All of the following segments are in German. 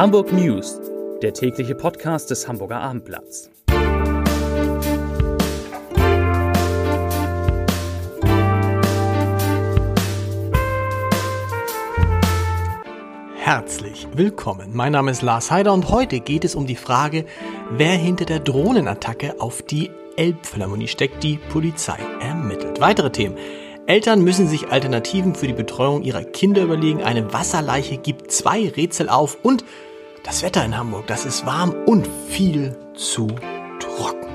Hamburg News, der tägliche Podcast des Hamburger Abendblatts. Herzlich willkommen. Mein Name ist Lars Heider und heute geht es um die Frage, wer hinter der Drohnenattacke auf die Elbphilharmonie steckt. Die Polizei ermittelt. Weitere Themen. Eltern müssen sich Alternativen für die Betreuung ihrer Kinder überlegen. Eine Wasserleiche gibt zwei Rätsel auf und das Wetter in Hamburg, das ist warm und viel zu trocken.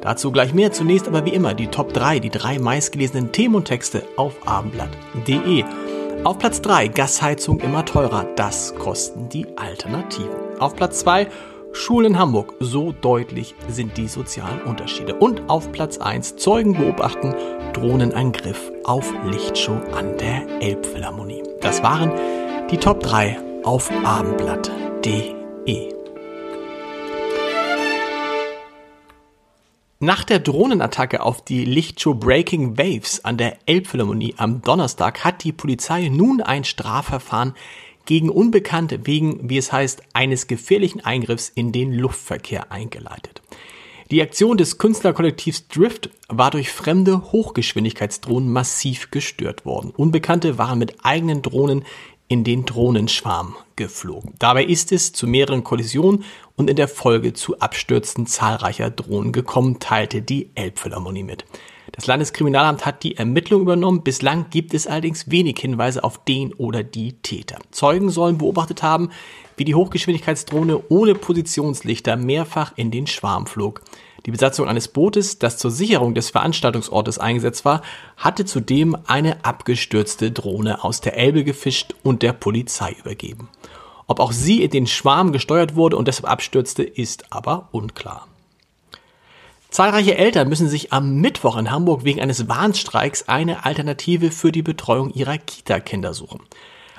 Dazu gleich mehr. Zunächst aber wie immer die Top 3, die drei meistgelesenen Themen und Texte auf abendblatt.de. Auf Platz 3 Gasheizung immer teurer. Das kosten die Alternativen. Auf Platz 2 Schulen in Hamburg. So deutlich sind die sozialen Unterschiede. Und auf Platz 1 Zeugen beobachten Drohnenangriff auf Lichtshow an der Elbphilharmonie. Das waren die Top 3 auf abendblatt.de. Nach der Drohnenattacke auf die Lichtshow Breaking Waves an der Elbphilharmonie am Donnerstag hat die Polizei nun ein Strafverfahren gegen Unbekannte wegen, wie es heißt, eines gefährlichen Eingriffs in den Luftverkehr eingeleitet. Die Aktion des Künstlerkollektivs Drift war durch fremde Hochgeschwindigkeitsdrohnen massiv gestört worden. Unbekannte waren mit eigenen Drohnen in den Drohnenschwarm geflogen. Dabei ist es zu mehreren Kollisionen und in der Folge zu Abstürzen zahlreicher Drohnen gekommen, teilte die Elbphilharmonie mit. Das Landeskriminalamt hat die Ermittlung übernommen. Bislang gibt es allerdings wenig Hinweise auf den oder die Täter. Zeugen sollen beobachtet haben, wie die Hochgeschwindigkeitsdrohne ohne Positionslichter mehrfach in den Schwarm flog. Die Besatzung eines Bootes, das zur Sicherung des Veranstaltungsortes eingesetzt war, hatte zudem eine abgestürzte Drohne aus der Elbe gefischt und der Polizei übergeben. Ob auch sie in den Schwarm gesteuert wurde und deshalb abstürzte, ist aber unklar. Zahlreiche Eltern müssen sich am Mittwoch in Hamburg wegen eines Warnstreiks eine Alternative für die Betreuung ihrer Kita-Kinder suchen.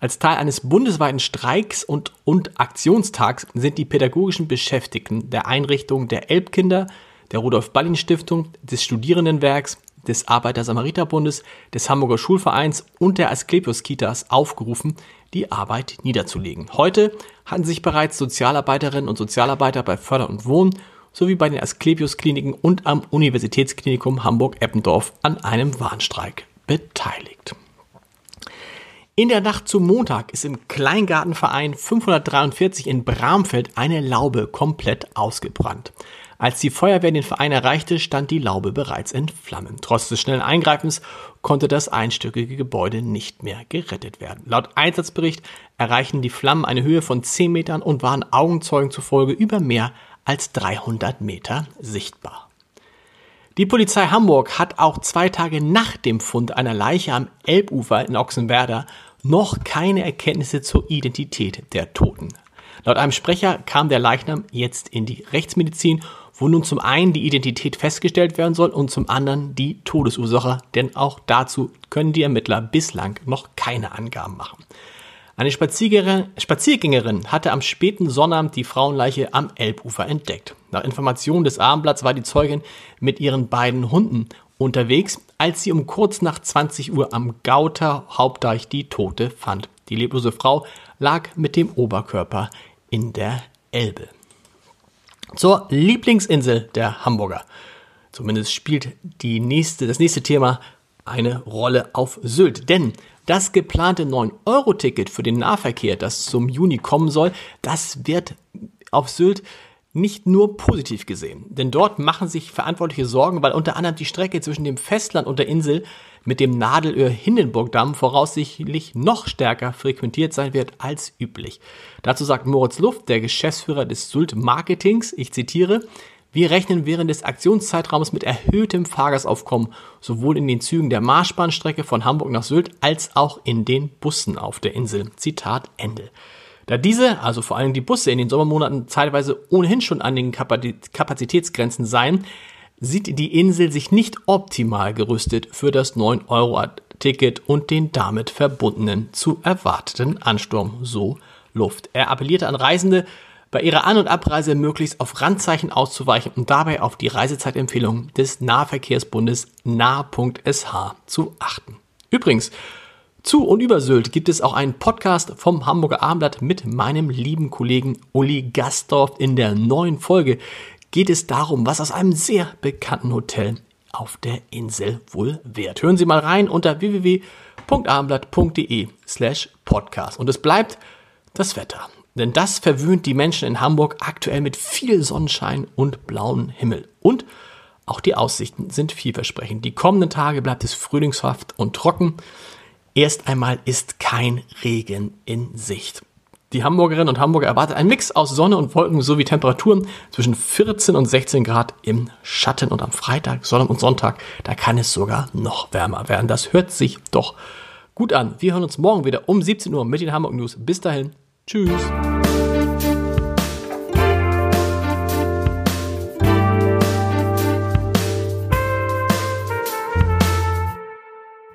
Als Teil eines bundesweiten Streiks und, und Aktionstags sind die pädagogischen Beschäftigten der Einrichtung der Elbkinder, der Rudolf-Ballin-Stiftung, des Studierendenwerks, des Arbeiter-Samariter-Bundes, des Hamburger Schulvereins und der Asklepios-Kitas aufgerufen, die Arbeit niederzulegen. Heute hatten sich bereits Sozialarbeiterinnen und Sozialarbeiter bei Förder und Wohnen sowie bei den Asklepios-Kliniken und am Universitätsklinikum Hamburg-Eppendorf an einem Warnstreik beteiligt. In der Nacht zum Montag ist im Kleingartenverein 543 in Bramfeld eine Laube komplett ausgebrannt. Als die Feuerwehr den Verein erreichte, stand die Laube bereits in Flammen. Trotz des schnellen Eingreifens konnte das einstöckige Gebäude nicht mehr gerettet werden. Laut Einsatzbericht erreichen die Flammen eine Höhe von 10 Metern und waren Augenzeugen zufolge über mehr als 300 Meter sichtbar. Die Polizei Hamburg hat auch zwei Tage nach dem Fund einer Leiche am Elbufer in Ochsenwerder noch keine Erkenntnisse zur Identität der Toten. Laut einem Sprecher kam der Leichnam jetzt in die Rechtsmedizin, wo nun zum einen die Identität festgestellt werden soll und zum anderen die Todesursache, denn auch dazu können die Ermittler bislang noch keine Angaben machen. Eine Spaziergängerin hatte am späten Sonnabend die Frauenleiche am Elbufer entdeckt. Nach Informationen des Abendblatts war die Zeugin mit ihren beiden Hunden unterwegs, als sie um kurz nach 20 Uhr am Gauter Hauptdeich die Tote fand. Die leblose Frau lag mit dem Oberkörper in der Elbe. Zur Lieblingsinsel der Hamburger. Zumindest spielt die nächste, das nächste Thema eine Rolle auf Sylt. Denn das geplante 9-Euro-Ticket für den Nahverkehr, das zum Juni kommen soll, das wird auf Sylt nicht nur positiv gesehen. Denn dort machen sich Verantwortliche Sorgen, weil unter anderem die Strecke zwischen dem Festland und der Insel mit dem Nadelöhr-Hindenburg-Damm voraussichtlich noch stärker frequentiert sein wird als üblich. Dazu sagt Moritz Luft, der Geschäftsführer des Sylt Marketings, ich zitiere, wir rechnen während des Aktionszeitraums mit erhöhtem Fahrgastaufkommen, sowohl in den Zügen der Marschbahnstrecke von Hamburg nach Sylt als auch in den Bussen auf der Insel. Zitat Ende. Da diese, also vor allem die Busse in den Sommermonaten teilweise ohnehin schon an den Kapazitätsgrenzen seien, sieht die Insel sich nicht optimal gerüstet für das 9-Euro-Ticket und den damit verbundenen zu erwarteten Ansturm, so Luft. Er appellierte an Reisende, bei ihrer An- und Abreise möglichst auf Randzeichen auszuweichen und dabei auf die Reisezeitempfehlung des Nahverkehrsbundes nah.sh zu achten. Übrigens, Zu und über Sylt gibt es auch einen Podcast vom Hamburger Abendblatt mit meinem lieben Kollegen Uli Gastorf. In der neuen Folge geht es darum, was aus einem sehr bekannten Hotel auf der Insel wohl wird. Hören Sie mal rein unter www.abendblatt.de slash podcast. Und es bleibt das Wetter. Denn das verwöhnt die Menschen in Hamburg aktuell mit viel Sonnenschein und blauem Himmel. Und auch die Aussichten sind vielversprechend. Die kommenden Tage bleibt es frühlingshaft und trocken. Erst einmal ist kein Regen in Sicht. Die Hamburgerinnen und Hamburger erwartet ein Mix aus Sonne und Wolken sowie Temperaturen zwischen 14 und 16 Grad im Schatten und am Freitag, Sonntag und Sonntag, da kann es sogar noch wärmer werden. Das hört sich doch gut an. Wir hören uns morgen wieder um 17 Uhr mit den Hamburg News. Bis dahin, tschüss.